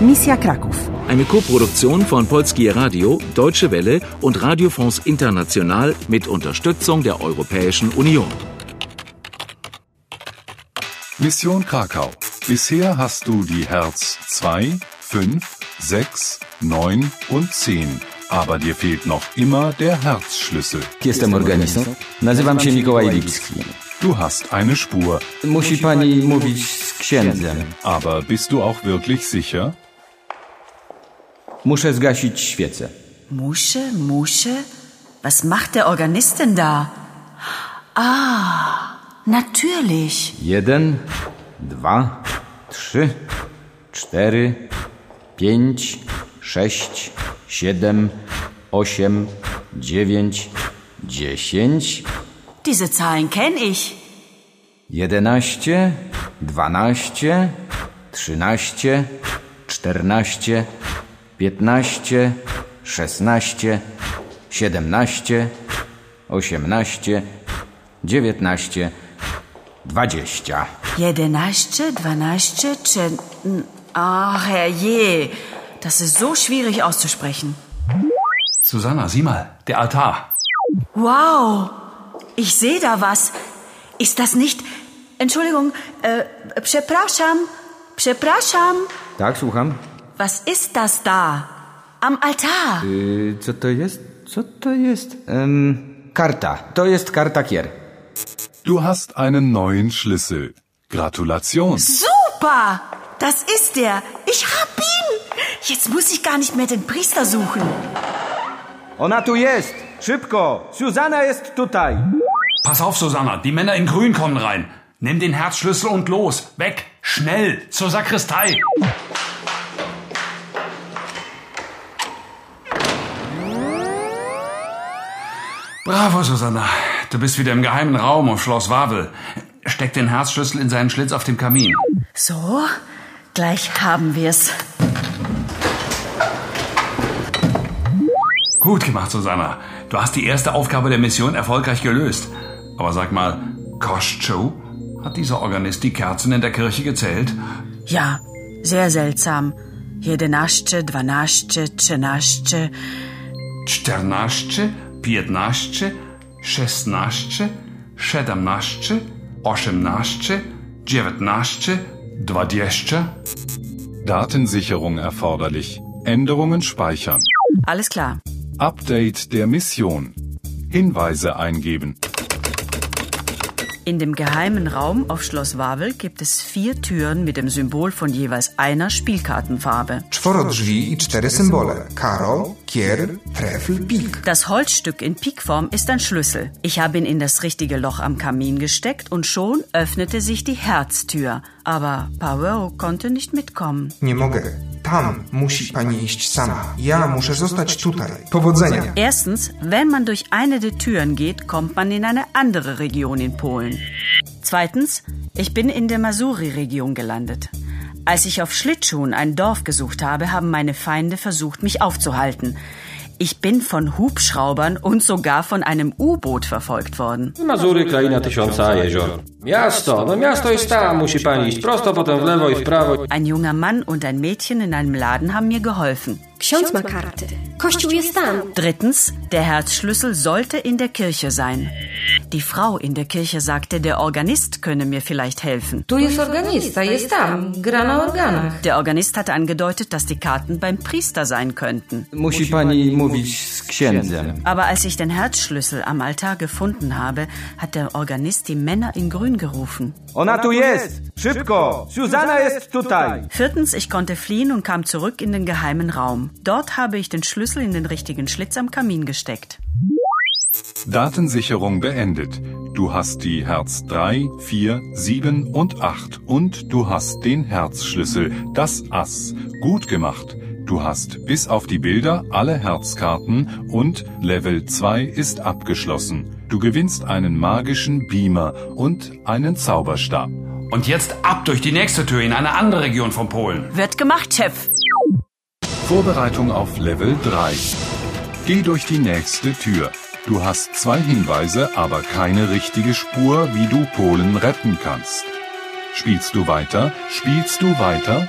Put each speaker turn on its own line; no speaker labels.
Misja Kraków.
Eine Koproduktion von Polskie Radio, Deutsche Welle und Radio France International mit Unterstützung der Europäischen Union.
Mission Krakau. Bisher hast du die Herz 2, 5, 6, 9 und 10. Aber dir fehlt noch immer der Herzschlüssel.
Jestem organistą. Nazywam się Mikołaj Lipski.
Du hast eine Spur.
Musi pani mówić z księdzem.
Aber bist du auch wirklich sicher?
Muszę zgasić świecę.
Musche, Musche? Was macht der Organist denn da? Ah, natürlich.
Jeden, dwa, trzy, cztery, pięć, sześć, siedem, osiem, dziewięć, dziesięć,
Diese Zahlen kenne ich.
jedenaście, dwanaście, trzynaście, czternaście, piętnaście, szesnaście, siedemnaście, osiemnaście, dziewiętnaście, dwadzieścia.
Jedenaście, dwanaście, trzy... Ach, herrje. Das ist so schwierig auszusprechen.
Susanna, sieh mal, der Altar.
Wow, ich sehe da was. Ist das nicht... Entschuldigung, äh, przepraszam, przepraszam.
Tak, słucham?
Was ist das da? Am Altar.
Y, co to jest? Co to jest? Em, karta. To jest karta kier.
Du hast einen neuen Schlüssel. Gratulation.
Super! Das ist er. Ich hab ihn. Jetzt muss ich gar nicht mehr den Priester suchen.
Ona tu jest! Szybko! Susanna jest tutaj!
Pass auf, Susanna, die Männer in Grün kommen rein. Nimm den Herzschlüssel und los. Weg. Schnell. Zur Sakristei. Bravo, Susanna. Du bist wieder im geheimen Raum auf Schloss Wawel. Steck den Herzschlüssel in seinen Schlitz auf dem Kamin.
So, gleich haben wir's.
Gut gemacht, Susanna. Du hast die erste Aufgabe der Mission erfolgreich gelöst. Aber sag mal, Kostschow? Hat dieser Organist die Kerzen in der Kirche gezählt?
Ja, sehr seltsam. Jedenasche, dwanasche, trzynaschte.
Czternaschte? 15, 16, 17, 18, 19, 20.
Datensicherung erforderlich. Änderungen speichern.
Alles klar.
Update der Mission. Hinweise eingeben.
In dem geheimen Raum auf Schloss Wawel gibt es vier Türen mit dem Symbol von jeweils einer Spielkartenfarbe. Das Holzstück in Pikform ist ein Schlüssel. Ich habe ihn in das richtige Loch am Kamin gesteckt und schon öffnete sich die Herztür. Aber Poirot konnte nicht mitkommen.
Nie mogę. Tam musi pani iść sama. Ja muszę zostać tutaj. Powodzenia.
Erstens, wenn man durch eine der Türen geht, kommt man in eine andere Region in Polen. Zweitens, ich bin in der Masuri-Region gelandet. Als ich auf Schlittschuhen ein Dorf gesucht habe, haben meine Feinde versucht, mich aufzuhalten. Ich bin von Hubschraubern und sogar von einem U-Boot verfolgt worden.
Mazury, kraina tysiąca jezior. Miasto, no miasto jest tam, musi pani iść prosto, potem w lewo i w prawo.
Ein junger Mann und ein Mädchen in einem Laden haben mir geholfen.
Ksiądz ma karty. Kościół jest tam.
Drittens, der Herzschlüssel sollte in der Kirche sein. Die Frau in der Kirche sagte, der Organist könne mir vielleicht helfen.
Tu jest organista, jest tam, gra na organach.
Der Organist hatte angedeutet, dass die Karten beim Priester sein könnten.
Musi pani mówić z księdzem.
Aber als ich den Herzschlüssel am Altar gefunden habe, hat der Organist die Männer in Grün gerufen.
Ona tu jest! Szybko! Susanna jest tutaj!
Viertens, ich konnte fliehen und kam zurück in den geheimen Raum. Dort habe ich den Schlüssel in den richtigen Schlitz am Kamin gesteckt.
Datensicherung beendet. Du hast die Herz 3, 4, 7 und 8 und du hast den Herzschlüssel, das Ass. Gut gemacht. Du hast bis auf die Bilder alle Herzkarten und Level 2 ist abgeschlossen. Du gewinnst einen magischen Beamer und einen Zauberstab.
Und jetzt ab durch die nächste Tür in eine andere Region von Polen.
Wird gemacht, Chef.
Vorbereitung auf Level 3. Geh durch die nächste Tür. Du hast zwei Hinweise, aber keine richtige Spur, wie du Polen retten kannst. Spielst du weiter? Spielst du weiter?